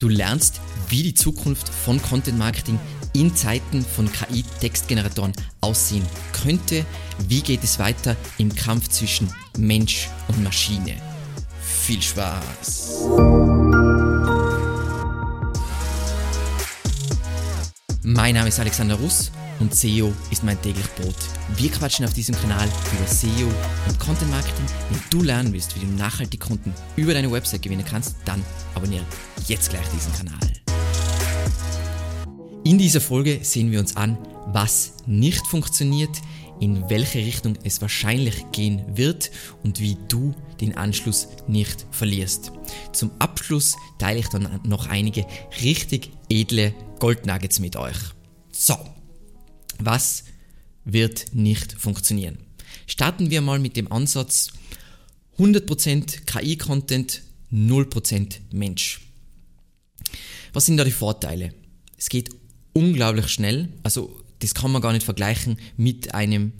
Du lernst, wie die Zukunft von Content Marketing in Zeiten von KI-Textgeneratoren aussehen könnte. Wie geht es weiter im Kampf zwischen Mensch und Maschine? Viel Spaß! Mein Name ist Alexander Russ und SEO ist mein täglich Brot. Wir quatschen auf diesem Kanal über SEO und Content Marketing. Wenn du lernen willst, wie du nachhaltig Kunden über deine Website gewinnen kannst, dann abonniere jetzt gleich diesen Kanal. In dieser Folge sehen wir uns an, was nicht funktioniert, in welche Richtung es wahrscheinlich gehen wird und wie du den Anschluss nicht verlierst. Zum Abschluss teile ich dann noch einige richtig edle Goldnuggets mit euch. So, was wird nicht funktionieren? Starten wir mal mit dem Ansatz 100% KI-Content, 0% Mensch. Was sind da die Vorteile? Es geht unglaublich schnell, also das kann man gar nicht vergleichen mit einem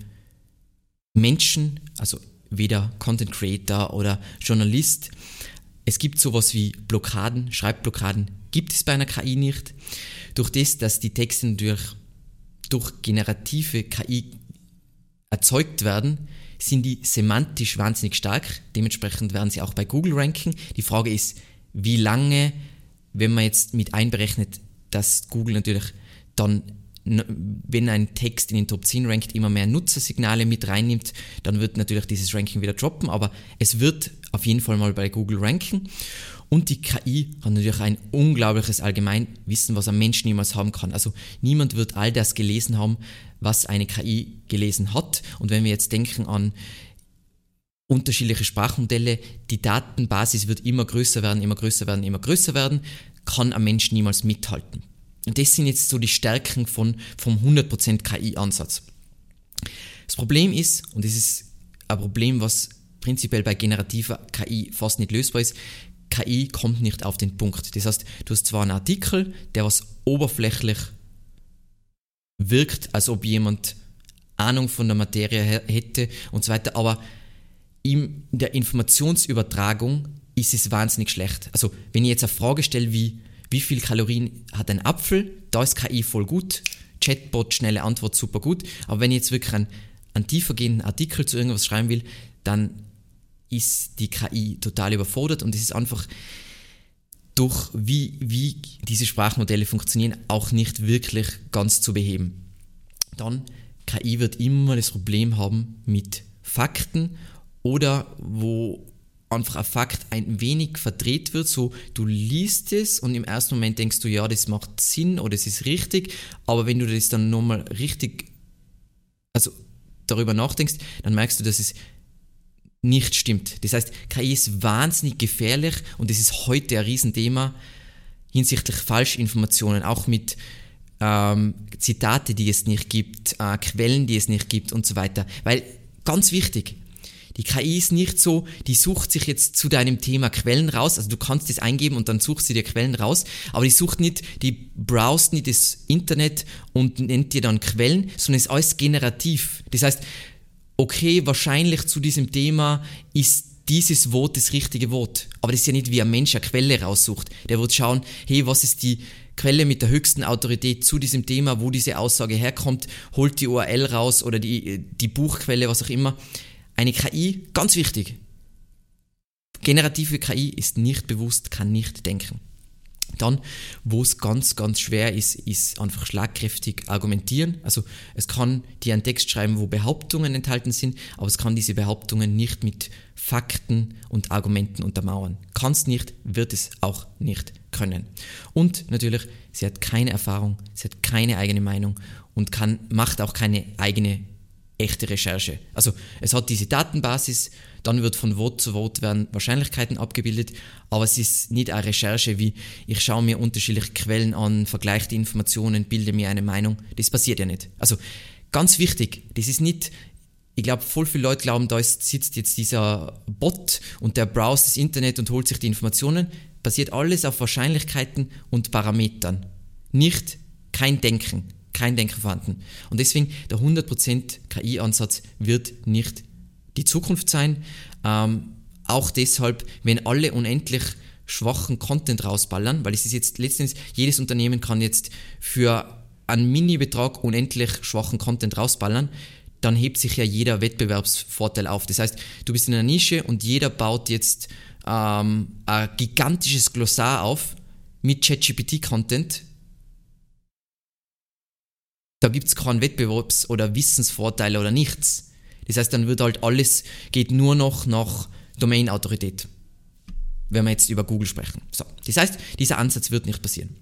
Menschen, also weder Content Creator oder Journalist. Es gibt sowas wie Blockaden, Schreibblockaden gibt es bei einer KI nicht. Durch das, dass die Texte natürlich durch generative KI erzeugt werden, sind die semantisch wahnsinnig stark. Dementsprechend werden sie auch bei Google ranken. Die Frage ist, wie lange, wenn man jetzt mit einberechnet, dass Google natürlich dann, wenn ein Text in den Top 10 rankt, immer mehr Nutzersignale mit reinnimmt, dann wird natürlich dieses Ranking wieder droppen, aber es wird auf jeden Fall mal bei Google ranken. Und die KI hat natürlich ein unglaubliches Allgemeinwissen, was ein Mensch niemals haben kann. Also niemand wird all das gelesen haben, was eine KI gelesen hat. Und wenn wir jetzt denken an unterschiedliche Sprachmodelle, die Datenbasis wird immer größer werden, immer größer werden, immer größer werden, kann ein Mensch niemals mithalten. Und das sind jetzt so die Stärken von, vom 100% KI-Ansatz. Das Problem ist, und das ist ein Problem, was prinzipiell bei generativer KI fast nicht lösbar ist, KI kommt nicht auf den Punkt. Das heißt, du hast zwar einen Artikel, der was oberflächlich wirkt, als ob jemand Ahnung von der Materie hätte und so weiter, aber in der Informationsübertragung ist es wahnsinnig schlecht. Also, wenn ich jetzt eine Frage stelle, wie, wie viel Kalorien hat ein Apfel, da ist KI voll gut, Chatbot, schnelle Antwort, super gut, aber wenn ich jetzt wirklich einen, einen tiefergehenden Artikel zu irgendwas schreiben will, dann ist die KI total überfordert und es ist einfach durch wie, wie diese Sprachmodelle funktionieren auch nicht wirklich ganz zu beheben. Dann, KI wird immer das Problem haben mit Fakten oder wo einfach ein Fakt ein wenig verdreht wird, so du liest es und im ersten Moment denkst du, ja, das macht Sinn oder es ist richtig, aber wenn du das dann nochmal richtig, also darüber nachdenkst, dann merkst du, dass es nicht stimmt. Das heißt, KI ist wahnsinnig gefährlich und es ist heute ein Riesenthema hinsichtlich Falschinformationen, auch mit ähm, Zitate, die es nicht gibt, äh, Quellen, die es nicht gibt und so weiter. Weil ganz wichtig, die KI ist nicht so, die sucht sich jetzt zu deinem Thema Quellen raus, also du kannst das eingeben und dann sucht sie dir Quellen raus, aber die sucht nicht, die browst nicht das Internet und nennt dir dann Quellen, sondern ist alles generativ. Das heißt, okay, wahrscheinlich zu diesem Thema ist dieses Wort das richtige Wort. Aber das ist ja nicht wie ein Mensch eine Quelle raussucht. Der wird schauen, hey, was ist die Quelle mit der höchsten Autorität zu diesem Thema, wo diese Aussage herkommt, holt die URL raus oder die, die Buchquelle, was auch immer. Eine KI, ganz wichtig. Generative KI ist nicht bewusst, kann nicht denken. Dann, wo es ganz, ganz schwer ist, ist einfach schlagkräftig argumentieren. Also es kann dir einen Text schreiben, wo Behauptungen enthalten sind, aber es kann diese Behauptungen nicht mit Fakten und Argumenten untermauern. Kann es nicht, wird es auch nicht können. Und natürlich, sie hat keine Erfahrung, sie hat keine eigene Meinung und kann, macht auch keine eigene echte Recherche. Also es hat diese Datenbasis, dann wird von Wort zu Wort werden Wahrscheinlichkeiten abgebildet, aber es ist nicht eine Recherche wie ich schaue mir unterschiedliche Quellen an, vergleiche die Informationen, bilde mir eine Meinung. Das passiert ja nicht. Also ganz wichtig, das ist nicht ich glaube, voll viele Leute glauben, da ist, sitzt jetzt dieser Bot und der browst das Internet und holt sich die Informationen. Passiert alles auf Wahrscheinlichkeiten und Parametern. Nicht kein Denken kein Denken vorhanden. Und deswegen der 100% KI-Ansatz wird nicht die Zukunft sein. Ähm, auch deshalb, wenn alle unendlich schwachen Content rausballern, weil es ist jetzt letztendlich, jedes Unternehmen kann jetzt für einen Mini-Betrag unendlich schwachen Content rausballern, dann hebt sich ja jeder Wettbewerbsvorteil auf. Das heißt, du bist in einer Nische und jeder baut jetzt ähm, ein gigantisches Glossar auf mit ChatGPT-Content. Da gibt es keinen Wettbewerbs- oder Wissensvorteil oder nichts. Das heißt, dann wird halt alles, geht nur noch nach Domain-Autorität. Wenn wir jetzt über Google sprechen. So, das heißt, dieser Ansatz wird nicht passieren.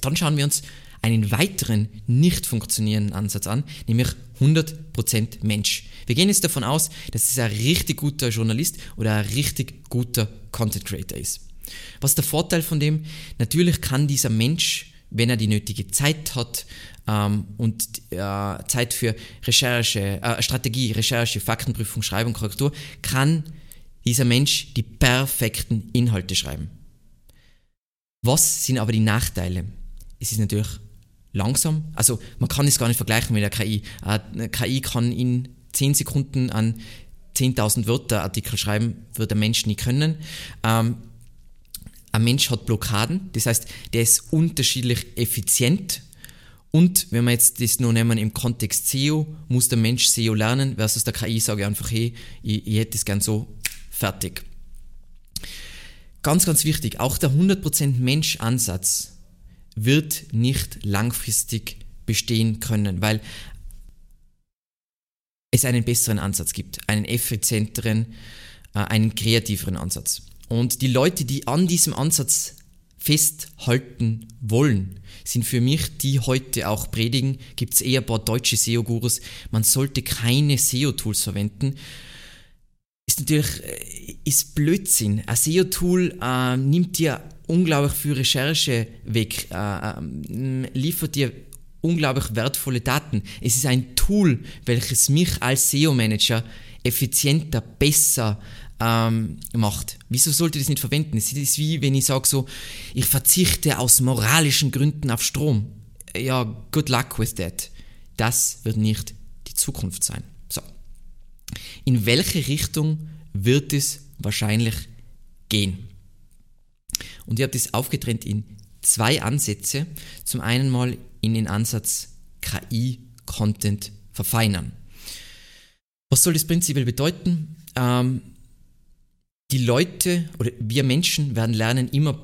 Dann schauen wir uns einen weiteren nicht funktionierenden Ansatz an, nämlich 100% Mensch. Wir gehen jetzt davon aus, dass es ein richtig guter Journalist oder ein richtig guter Content Creator ist. Was ist der Vorteil von dem? Natürlich kann dieser Mensch, wenn er die nötige Zeit hat ähm, und äh, Zeit für Recherche, äh, Strategie, Recherche, Faktenprüfung, Schreibung, Korrektur, kann dieser Mensch die perfekten Inhalte schreiben. Was sind aber die Nachteile? Es ist natürlich langsam. Also man kann es gar nicht vergleichen mit der KI. Eine KI kann in 10 Sekunden an 10.000 Wörter Artikel schreiben, wird der Mensch nie können. Ähm, ein Mensch hat Blockaden, das heißt, der ist unterschiedlich effizient. Und wenn wir jetzt das nur nehmen im Kontext SEO, muss der Mensch SEO lernen, versus der KI sage ich einfach, hey, ich, ich hätte es gern so fertig. Ganz, ganz wichtig, auch der 100% Mensch-Ansatz wird nicht langfristig bestehen können, weil es einen besseren Ansatz gibt, einen effizienteren, äh, einen kreativeren Ansatz. Und die Leute, die an diesem Ansatz festhalten wollen, sind für mich, die heute auch predigen, gibt es eher ein paar deutsche SEO-Gurus, man sollte keine SEO-Tools verwenden. Ist natürlich äh, ist Blödsinn. Ein SEO-Tool äh, nimmt dir unglaublich viel Recherche weg, äh, äh, liefert dir unglaublich wertvolle Daten. Es ist ein Tool, welches mich als SEO-Manager effizienter, besser ähm, macht. Wieso sollte ich das nicht verwenden? Es ist wie wenn ich sage so, ich verzichte aus moralischen Gründen auf Strom. Ja, good luck with that. Das wird nicht die Zukunft sein. So. In welche Richtung wird es wahrscheinlich gehen? Und ich habe das aufgetrennt in zwei Ansätze. Zum einen mal in den Ansatz KI-Content verfeinern. Was soll das prinzipiell bedeuten? Ähm, die Leute oder wir Menschen werden lernen immer,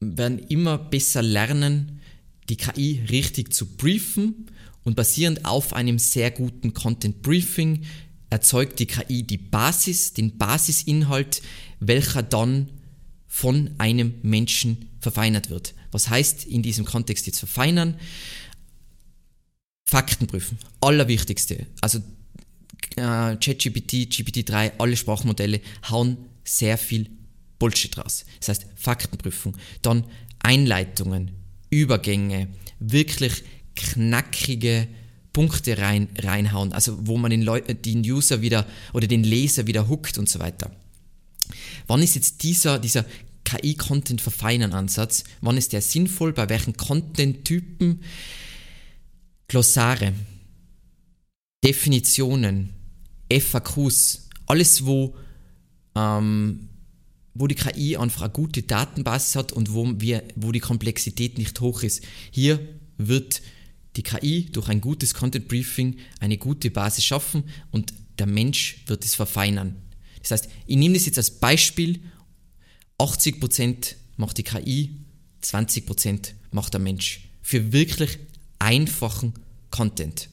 werden immer besser lernen, die KI richtig zu briefen und basierend auf einem sehr guten Content Briefing erzeugt die KI die Basis, den Basisinhalt, welcher dann von einem Menschen verfeinert wird. Was heißt in diesem Kontext jetzt verfeinern? Fakten prüfen. Allerwichtigste. Also äh, ChatGPT, GPT-3, alle Sprachmodelle hauen sehr viel Bullshit raus. Das heißt Faktenprüfung. Dann Einleitungen, Übergänge, wirklich knackige Punkte rein, reinhauen, also wo man den, Leu den User wieder oder den Leser wieder hookt und so weiter. Wann ist jetzt dieser, dieser KI-Content-Verfeinern-Ansatz, wann ist der sinnvoll, bei welchen Content-Typen? Glossare, Definitionen, FAQs, alles wo, ähm, wo die KI einfach eine gute Datenbasis hat und wo, wir, wo die Komplexität nicht hoch ist. Hier wird die KI durch ein gutes Content Briefing eine gute Basis schaffen und der Mensch wird es verfeinern. Das heißt, ich nehme das jetzt als Beispiel. 80% macht die KI, 20% macht der Mensch. Für wirklich einfachen Content.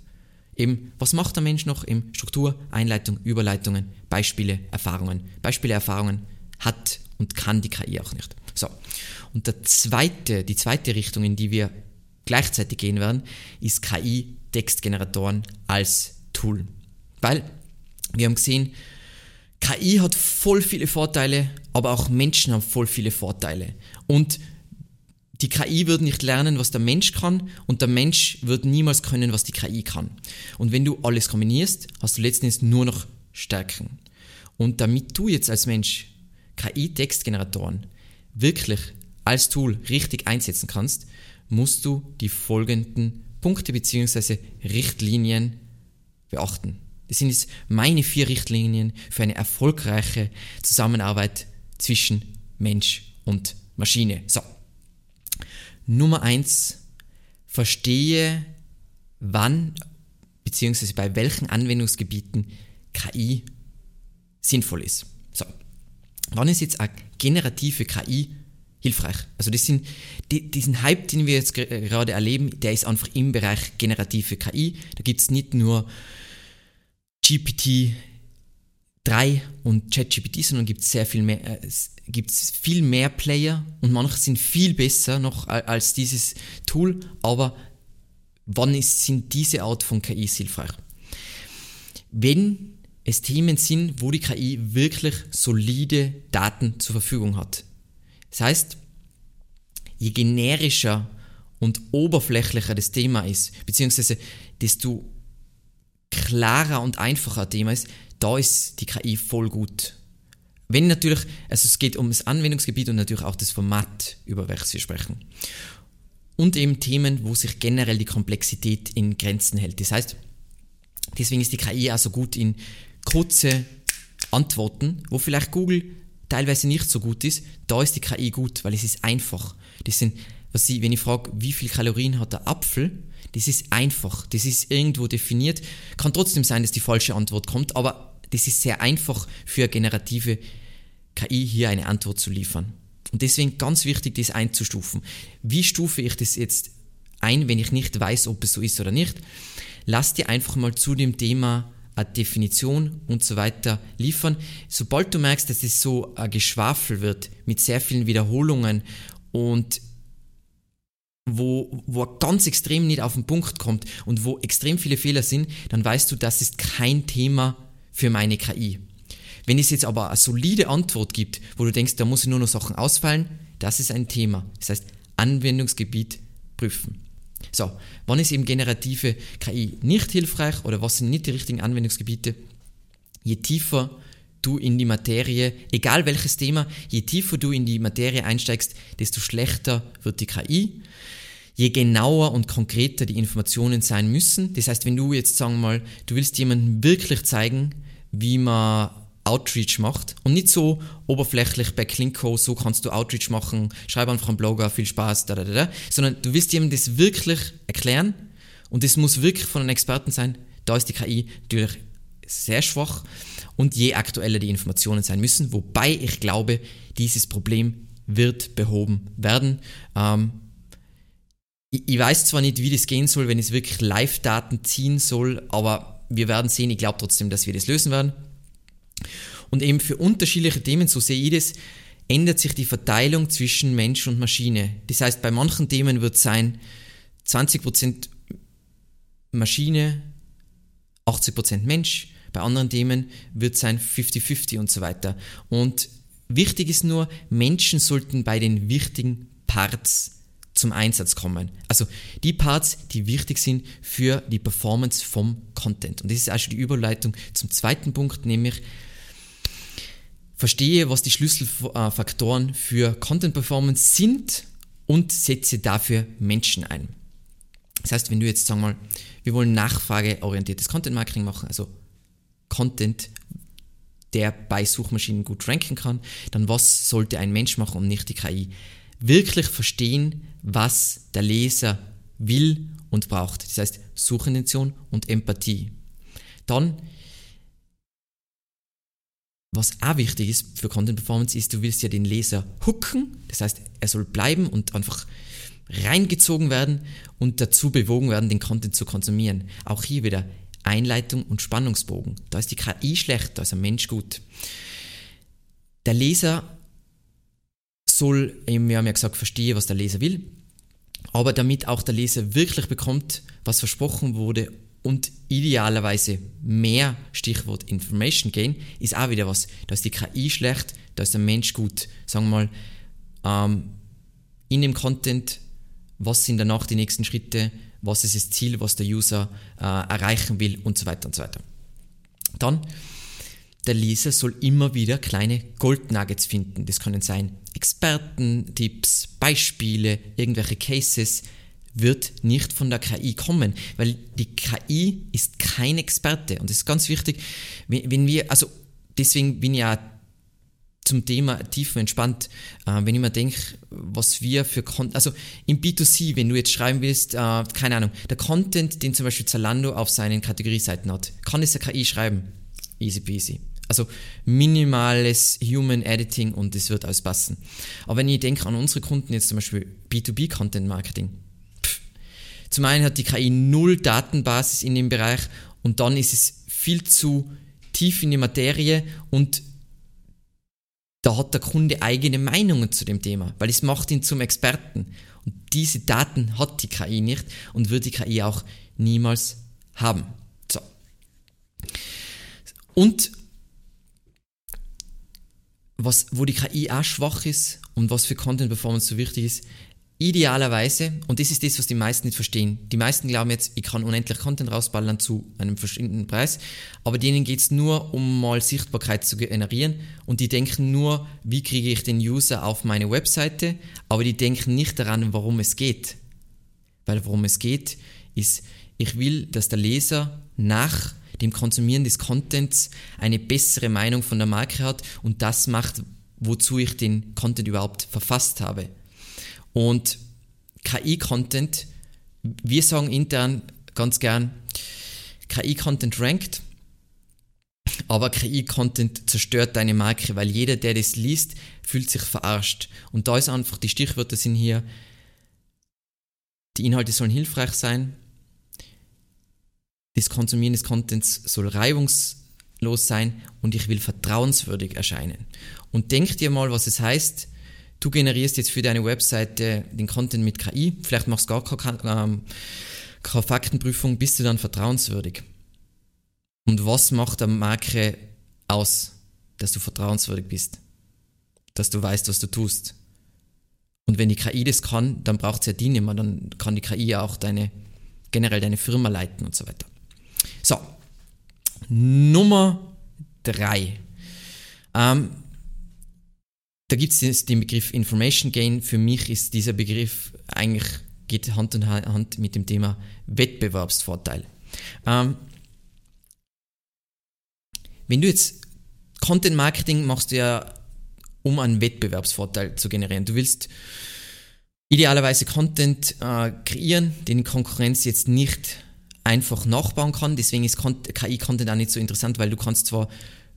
Eben, was macht der Mensch noch? Im Struktur, Einleitung, Überleitungen, Beispiele, Erfahrungen. Beispiele, Erfahrungen hat und kann die KI auch nicht. So. Und der zweite, die zweite Richtung, in die wir gleichzeitig gehen werden, ist KI-Textgeneratoren als Tool. Weil wir haben gesehen, KI hat voll viele Vorteile, aber auch Menschen haben voll viele Vorteile. Und die KI wird nicht lernen, was der Mensch kann und der Mensch wird niemals können, was die KI kann. Und wenn du alles kombinierst, hast du letztendlich nur noch Stärken. Und damit du jetzt als Mensch KI-Textgeneratoren wirklich als Tool richtig einsetzen kannst, musst du die folgenden Punkte bzw. Richtlinien beachten. Das sind jetzt meine vier Richtlinien für eine erfolgreiche Zusammenarbeit zwischen Mensch und Maschine. So. Nummer eins: Verstehe, wann bzw. bei welchen Anwendungsgebieten KI sinnvoll ist. So. Wann ist jetzt eine generative KI hilfreich? Also das sind, die, diesen Hype, den wir jetzt gerade erleben, der ist einfach im Bereich generative KI. Da gibt es nicht nur GPT 3 und ChatGPT, sondern gibt es sehr viel mehr, äh, gibt's viel mehr Player und manche sind viel besser noch als dieses Tool, aber wann ist, sind diese Art von KI hilfreich? Wenn es Themen sind, wo die KI wirklich solide Daten zur Verfügung hat. Das heißt, je generischer und oberflächlicher das Thema ist, beziehungsweise desto klarer und einfacher Thema ist, da ist die KI voll gut. Wenn natürlich, also es geht um das Anwendungsgebiet und natürlich auch das Format, über welches wir sprechen. Und eben Themen, wo sich generell die Komplexität in Grenzen hält. Das heißt, deswegen ist die KI auch so gut in kurze Antworten, wo vielleicht Google teilweise nicht so gut ist. Da ist die KI gut, weil es ist einfach. Das sind, was ich, wenn ich frage, wie viel Kalorien hat der Apfel, das ist einfach, das ist irgendwo definiert. Kann trotzdem sein, dass die falsche Antwort kommt, aber das ist sehr einfach für generative KI hier eine Antwort zu liefern. Und deswegen ganz wichtig, das einzustufen. Wie stufe ich das jetzt ein, wenn ich nicht weiß, ob es so ist oder nicht? Lass dir einfach mal zu dem Thema eine Definition und so weiter liefern. Sobald du merkst, dass es so ein Geschwafel wird mit sehr vielen Wiederholungen und wo, wo ganz extrem nicht auf den Punkt kommt und wo extrem viele Fehler sind, dann weißt du, das ist kein Thema für meine KI. Wenn es jetzt aber eine solide Antwort gibt, wo du denkst, da muss ich nur noch Sachen ausfallen, das ist ein Thema. Das heißt, Anwendungsgebiet prüfen. So, wann ist eben generative KI nicht hilfreich oder was sind nicht die richtigen Anwendungsgebiete? Je tiefer du in die Materie, egal welches Thema, je tiefer du in die Materie einsteigst, desto schlechter wird die KI. Je genauer und konkreter die Informationen sein müssen. Das heißt, wenn du jetzt sagen wir mal, du willst jemandem wirklich zeigen, wie man Outreach macht und nicht so oberflächlich bei Klinko, so kannst du Outreach machen, schreib einfach einen Blogger, viel Spaß, da, da, da, sondern du willst jemandem das wirklich erklären und das muss wirklich von einem Experten sein. Da ist die KI natürlich sehr schwach und je aktueller die Informationen sein müssen, wobei ich glaube, dieses Problem wird behoben werden. Ähm, ich, ich weiß zwar nicht, wie das gehen soll, wenn es wirklich Live-Daten ziehen soll, aber wir werden sehen. Ich glaube trotzdem, dass wir das lösen werden. Und eben für unterschiedliche Themen, so sehe ich das, ändert sich die Verteilung zwischen Mensch und Maschine. Das heißt, bei manchen Themen wird es sein 20% Maschine, 80% Mensch, bei anderen Themen wird es sein 50-50 und so weiter. Und wichtig ist nur, Menschen sollten bei den wichtigen Parts zum Einsatz kommen. Also die Parts, die wichtig sind für die Performance vom Content. Und das ist auch schon die Überleitung zum zweiten Punkt, nämlich verstehe, was die Schlüsselfaktoren für Content Performance sind und setze dafür Menschen ein. Das heißt, wenn du jetzt, sagen wir mal, wir wollen nachfrageorientiertes Content Marketing machen, also Content, der bei Suchmaschinen gut ranken kann, dann was sollte ein Mensch machen und nicht die KI? Wirklich verstehen, was der Leser will und braucht. Das heißt Suchintention und Empathie. Dann was auch wichtig ist für Content Performance, ist, du willst ja den Leser hooken. Das heißt, er soll bleiben und einfach reingezogen werden und dazu bewogen werden, den Content zu konsumieren. Auch hier wieder Einleitung und Spannungsbogen. Da ist die KI schlecht, da ist ein Mensch gut. Der Leser soll, wir haben ja gesagt, verstehen, was der Leser will, aber damit auch der Leser wirklich bekommt, was versprochen wurde und idealerweise mehr Stichwort Information Gain ist auch wieder was. Da ist die KI schlecht, da ist der Mensch gut. Sagen wir mal, ähm, in dem Content, was sind danach die nächsten Schritte, was ist das Ziel, was der User äh, erreichen will und so weiter und so weiter. Dann, der Leser soll immer wieder kleine Goldnuggets finden. Das können sein Experten-Tipps, Beispiele, irgendwelche Cases, wird nicht von der KI kommen, weil die KI ist kein Experte und das ist ganz wichtig, wenn wir, also deswegen bin ich ja zum Thema tief entspannt, äh, wenn ich mir denke, was wir für Content, also im B2C, wenn du jetzt schreiben willst, äh, keine Ahnung, der Content, den zum Beispiel Zalando auf seinen Kategorieseiten hat, kann es eine KI schreiben. Easy peasy. Also minimales Human Editing und es wird alles passen. Aber wenn ich denke an unsere Kunden jetzt zum Beispiel B2B Content Marketing, zum einen hat die KI null Datenbasis in dem Bereich und dann ist es viel zu tief in die Materie und da hat der Kunde eigene Meinungen zu dem Thema, weil es macht ihn zum Experten. Und diese Daten hat die KI nicht und wird die KI auch niemals haben. So. Und was, wo die KI auch schwach ist und was für Content Performance so wichtig ist, idealerweise, und das ist das, was die meisten nicht verstehen, die meisten glauben jetzt, ich kann unendlich Content rausballern zu einem bestimmten Preis, aber denen geht es nur um mal Sichtbarkeit zu generieren und die denken nur, wie kriege ich den User auf meine Webseite, aber die denken nicht daran, warum es geht. Weil worum es geht, ist, ich will, dass der Leser nach dem Konsumieren des Contents eine bessere Meinung von der Marke hat und das macht, wozu ich den Content überhaupt verfasst habe. Und KI-Content, wir sagen intern ganz gern, KI-Content rankt, aber KI-Content zerstört deine Marke, weil jeder, der das liest, fühlt sich verarscht. Und da ist einfach, die Stichwörter sind hier, die Inhalte sollen hilfreich sein, das Konsumieren des Contents soll reibungslos sein und ich will vertrauenswürdig erscheinen. Und denk dir mal, was es heißt, du generierst jetzt für deine Webseite den Content mit KI, vielleicht machst du gar keine, ähm, keine Faktenprüfung, bist du dann vertrauenswürdig. Und was macht der Marke aus, dass du vertrauenswürdig bist? Dass du weißt, was du tust. Und wenn die KI das kann, dann braucht es ja die nicht mehr, dann kann die KI ja auch deine, generell deine Firma leiten und so weiter. So, Nummer drei. Ähm, da gibt es den Begriff Information Gain. Für mich ist dieser Begriff eigentlich geht Hand in Hand mit dem Thema Wettbewerbsvorteil. Ähm, wenn du jetzt Content Marketing machst du ja, um einen Wettbewerbsvorteil zu generieren. Du willst idealerweise Content äh, kreieren, den die Konkurrenz jetzt nicht einfach nachbauen kann. Deswegen ist KI-Content auch nicht so interessant, weil du kannst zwar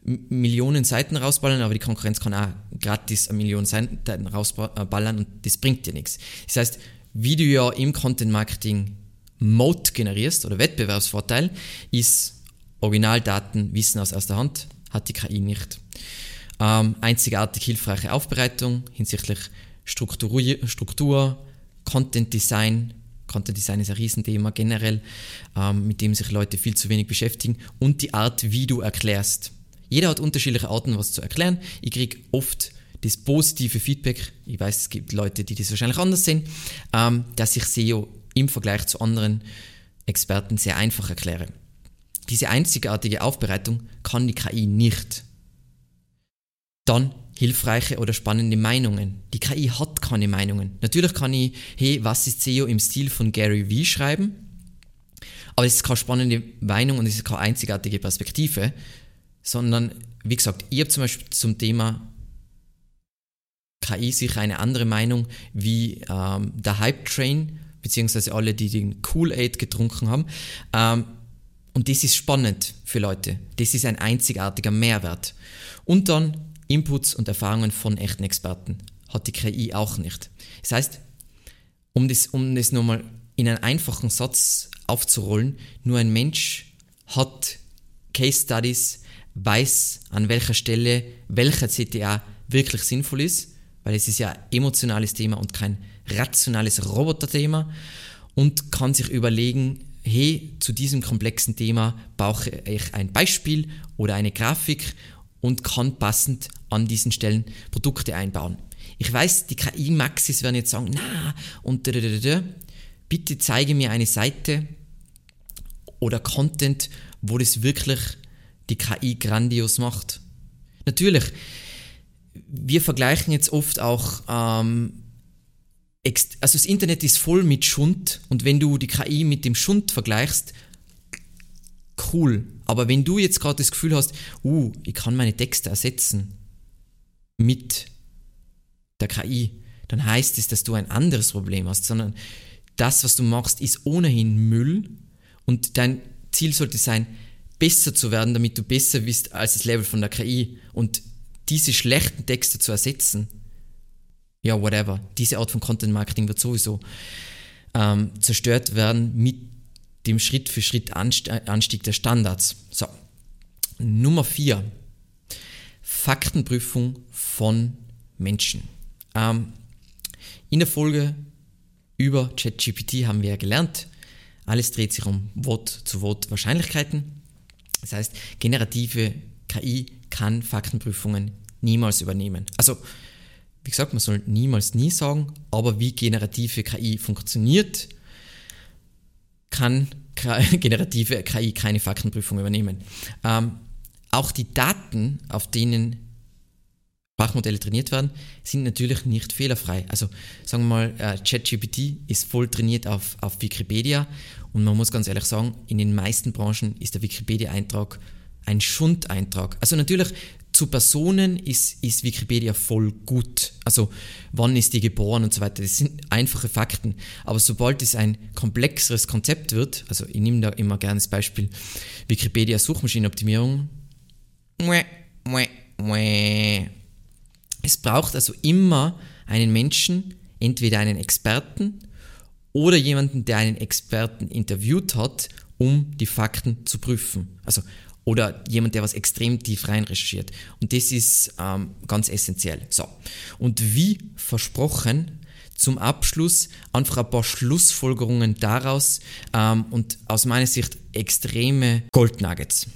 Millionen Seiten rausballern, aber die Konkurrenz kann auch gratis eine Million Seiten rausballern und das bringt dir nichts. Das heißt, wie du ja im Content Marketing Mode generierst oder Wettbewerbsvorteil, ist Originaldaten, Wissen aus erster Hand, hat die KI nicht. Ähm, einzigartig hilfreiche Aufbereitung hinsichtlich Struktur, Struktur Content Design, Content Design ist ein Riesenthema generell, ähm, mit dem sich Leute viel zu wenig beschäftigen und die Art, wie du erklärst. Jeder hat unterschiedliche Arten, was zu erklären. Ich kriege oft das positive Feedback, ich weiß, es gibt Leute, die das wahrscheinlich anders sehen, ähm, dass ich SEO im Vergleich zu anderen Experten sehr einfach erkläre. Diese einzigartige Aufbereitung kann die KI nicht. Dann hilfreiche oder spannende Meinungen. Die KI hat keine Meinungen. Natürlich kann ich, hey, was ist SEO im Stil von Gary Vee schreiben, aber es ist keine spannende Meinung und es ist keine einzigartige Perspektive, sondern, wie gesagt, ich habe zum Beispiel zum Thema KI sicher eine andere Meinung wie ähm, der Hype Train, beziehungsweise alle, die den Kool-Aid getrunken haben. Ähm, und das ist spannend für Leute. Das ist ein einzigartiger Mehrwert. Und dann Inputs und Erfahrungen von echten Experten. Hat die KI auch nicht. Das heißt, um das, um das nochmal in einen einfachen Satz aufzurollen, nur ein Mensch hat Case Studies, weiß an welcher Stelle welcher CTA wirklich sinnvoll ist, weil es ist ja ein emotionales Thema und kein rationales Roboterthema und kann sich überlegen, hey, zu diesem komplexen Thema brauche ich ein Beispiel oder eine Grafik und kann passend an diesen Stellen Produkte einbauen. Ich weiß, die KI-Maxis werden jetzt sagen, na, und da, bitte zeige mir eine Seite oder Content, wo das wirklich die KI grandios macht. Natürlich, wir vergleichen jetzt oft auch, ähm, also das Internet ist voll mit Schund und wenn du die KI mit dem Schund vergleichst, cool. Aber wenn du jetzt gerade das Gefühl hast, uh, ich kann meine Texte ersetzen, mit der KI, dann heißt es, dass du ein anderes Problem hast, sondern das, was du machst, ist ohnehin Müll und dein Ziel sollte sein, besser zu werden, damit du besser bist als das Level von der KI und diese schlechten Texte zu ersetzen. Ja, whatever. Diese Art von Content Marketing wird sowieso ähm, zerstört werden mit dem Schritt für Schritt Anstieg der Standards. So. Nummer 4. Faktenprüfung von Menschen. Ähm, in der Folge über ChatGPT haben wir ja gelernt, alles dreht sich um Wort-zu-Wort-Wahrscheinlichkeiten. Das heißt, generative KI kann Faktenprüfungen niemals übernehmen. Also, wie gesagt, man soll niemals nie sagen, aber wie generative KI funktioniert, kann generative KI keine Faktenprüfung übernehmen. Ähm, auch die Daten, auf denen Sprachmodelle trainiert werden, sind natürlich nicht fehlerfrei. Also sagen wir mal, äh, ChatGPT ist voll trainiert auf, auf Wikipedia und man muss ganz ehrlich sagen, in den meisten Branchen ist der Wikipedia-Eintrag ein Schundeintrag. Also natürlich zu Personen ist, ist Wikipedia voll gut. Also wann ist die geboren und so weiter. Das sind einfache Fakten. Aber sobald es ein komplexeres Konzept wird, also ich nehme da immer gerne das Beispiel Wikipedia Suchmaschinenoptimierung. Mwah, mwah, mwah es braucht also immer einen Menschen, entweder einen Experten oder jemanden, der einen Experten interviewt hat, um die Fakten zu prüfen. Also oder jemand, der was extrem tief rein recherchiert. Und das ist ähm, ganz essentiell. So. Und wie versprochen, zum Abschluss einfach ein paar Schlussfolgerungen daraus ähm, und aus meiner Sicht extreme Goldnuggets.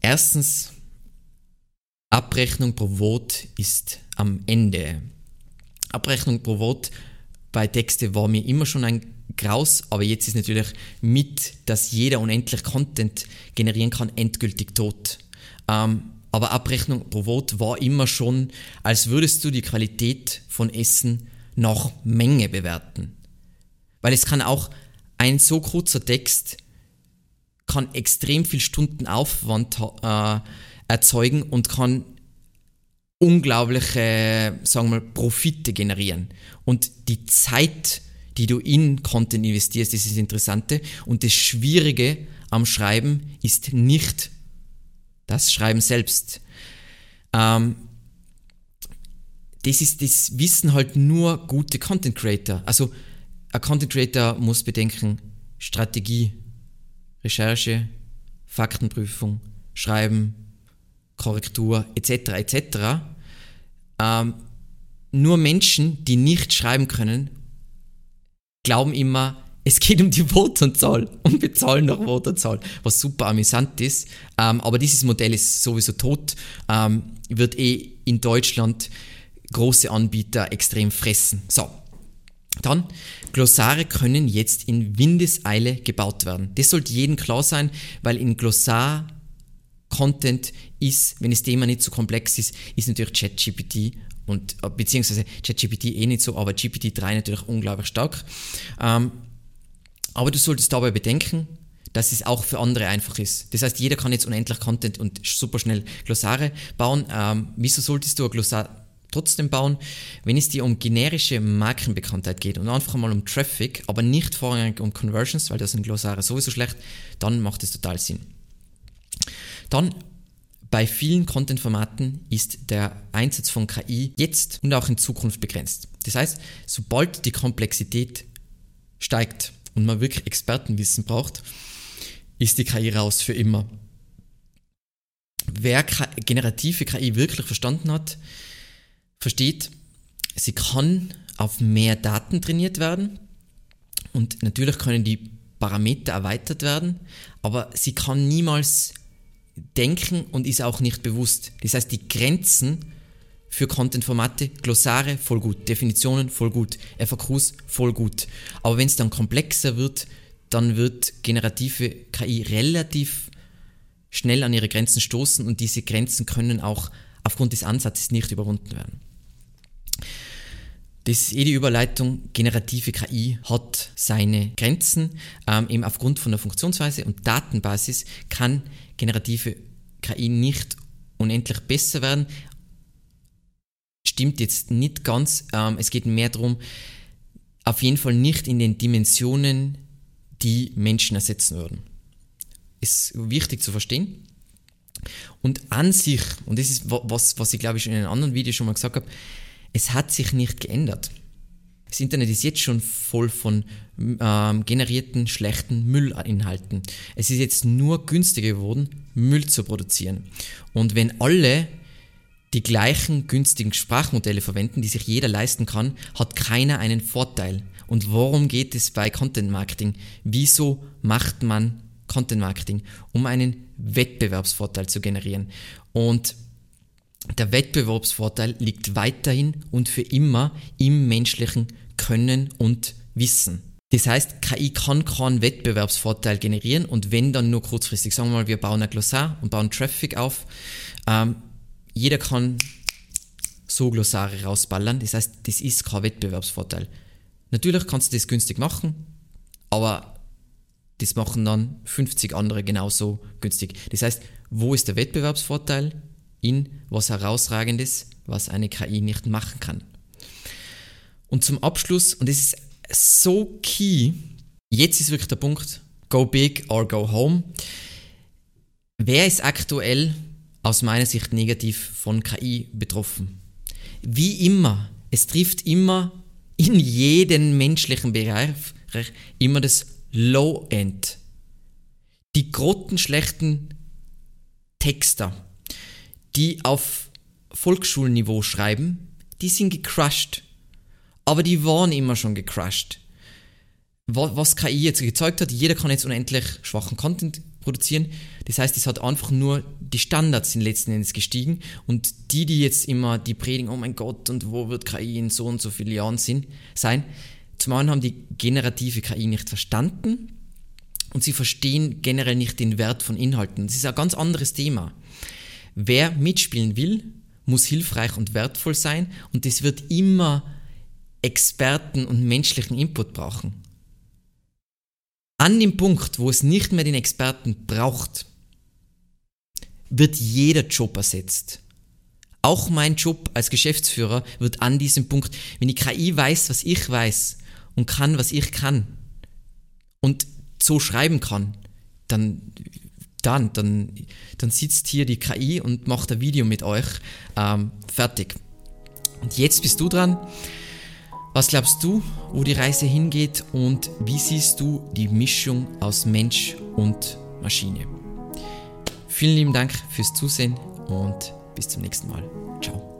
Erstens, Abrechnung pro Wort ist am Ende. Abrechnung pro Wort bei Texte war mir immer schon ein Graus, aber jetzt ist natürlich mit, dass jeder unendlich Content generieren kann, endgültig tot. Ähm, aber Abrechnung pro Wort war immer schon, als würdest du die Qualität von Essen nach Menge bewerten. Weil es kann auch ein so kurzer Text kann extrem viel Stunden Aufwand äh, erzeugen und kann unglaubliche, sagen wir Profite generieren. Und die Zeit, die du in Content investierst, ist das Interessante. Und das Schwierige am Schreiben ist nicht das Schreiben selbst. Ähm, das ist, das wissen halt nur gute Content Creator. Also, ein Content Creator muss bedenken, Strategie, Recherche, Faktenprüfung, Schreiben, Korrektur etc. etc. Ähm, nur Menschen, die nicht schreiben können, glauben immer, es geht um die Wortanzahl und bezahlen nach Wortanzahl, was super amüsant ist. Ähm, aber dieses Modell ist sowieso tot, ähm, wird eh in Deutschland große Anbieter extrem fressen. So, dann, Glossare können jetzt in Windeseile gebaut werden. Das sollte jedem klar sein, weil in Glossar Content ist, wenn das Thema nicht so komplex ist, ist natürlich ChatGPT und äh, beziehungsweise ChatGPT eh nicht so, aber GPT-3 natürlich unglaublich stark. Ähm, aber du solltest dabei bedenken, dass es auch für andere einfach ist. Das heißt, jeder kann jetzt unendlich Content und super schnell Glossare bauen. Ähm, wieso solltest du ein Glossar trotzdem bauen, wenn es dir um generische Markenbekanntheit geht und einfach mal um Traffic, aber nicht vorrangig um Conversions, weil das sind Glossare sowieso schlecht, dann macht es total Sinn. Dann bei vielen Content-Formaten ist der Einsatz von KI jetzt und auch in Zukunft begrenzt. Das heißt, sobald die Komplexität steigt und man wirklich Expertenwissen braucht, ist die KI raus für immer. Wer generative KI wirklich verstanden hat, versteht, sie kann auf mehr Daten trainiert werden und natürlich können die Parameter erweitert werden, aber sie kann niemals denken und ist auch nicht bewusst. Das heißt, die Grenzen für Content-Formate, Glossare voll gut, Definitionen voll gut, FAQs voll gut. Aber wenn es dann komplexer wird, dann wird generative KI relativ schnell an ihre Grenzen stoßen und diese Grenzen können auch aufgrund des Ansatzes nicht überwunden werden. Das ist eh die Überleitung. Generative KI hat seine Grenzen. Ähm, eben aufgrund von der Funktionsweise und Datenbasis kann generative KI nicht unendlich besser werden. stimmt jetzt nicht ganz. Ähm, es geht mehr darum, auf jeden Fall nicht in den Dimensionen, die Menschen ersetzen würden. Ist wichtig zu verstehen. Und an sich, und das ist was, was ich glaube ich in einem anderen Video schon mal gesagt habe, es hat sich nicht geändert. Das Internet ist jetzt schon voll von ähm, generierten schlechten Müllinhalten. Es ist jetzt nur günstiger geworden, Müll zu produzieren. Und wenn alle die gleichen günstigen Sprachmodelle verwenden, die sich jeder leisten kann, hat keiner einen Vorteil. Und worum geht es bei Content Marketing? Wieso macht man Content Marketing? Um einen Wettbewerbsvorteil zu generieren. Und der Wettbewerbsvorteil liegt weiterhin und für immer im menschlichen Können und Wissen. Das heißt, KI kann keinen Wettbewerbsvorteil generieren und wenn dann nur kurzfristig. Sagen wir mal, wir bauen ein Glossar und bauen Traffic auf. Ähm, jeder kann so Glossare rausballern. Das heißt, das ist kein Wettbewerbsvorteil. Natürlich kannst du das günstig machen, aber das machen dann 50 andere genauso günstig. Das heißt, wo ist der Wettbewerbsvorteil in was herausragendes, was eine KI nicht machen kann? Und zum Abschluss, und das ist so key, jetzt ist wirklich der Punkt, go big or go home. Wer ist aktuell aus meiner Sicht negativ von KI betroffen? Wie immer, es trifft immer in jeden menschlichen Bereich immer das Low-End. Die grottenschlechten Texter, die auf Volksschulniveau schreiben, die sind gecrushed. Aber die waren immer schon gecrushed. Was KI jetzt gezeigt hat, jeder kann jetzt unendlich schwachen Content produzieren. Das heißt, es hat einfach nur die Standards sind letzten Endes gestiegen und die, die jetzt immer die predigen, oh mein Gott, und wo wird KI in so und so vielen Jahren sind, sein, zum einen haben die generative KI nicht verstanden und sie verstehen generell nicht den Wert von Inhalten. Das ist ein ganz anderes Thema. Wer mitspielen will, muss hilfreich und wertvoll sein und es wird immer Experten und menschlichen Input brauchen. An dem Punkt, wo es nicht mehr den Experten braucht, wird jeder Job ersetzt. Auch mein Job als Geschäftsführer wird an diesem Punkt, wenn die KI weiß, was ich weiß und kann, was ich kann und so schreiben kann, dann, dann, dann, dann sitzt hier die KI und macht ein Video mit euch ähm, fertig. Und jetzt bist du dran. Was glaubst du, wo die Reise hingeht und wie siehst du die Mischung aus Mensch und Maschine? Vielen lieben Dank fürs Zusehen und bis zum nächsten Mal. Ciao.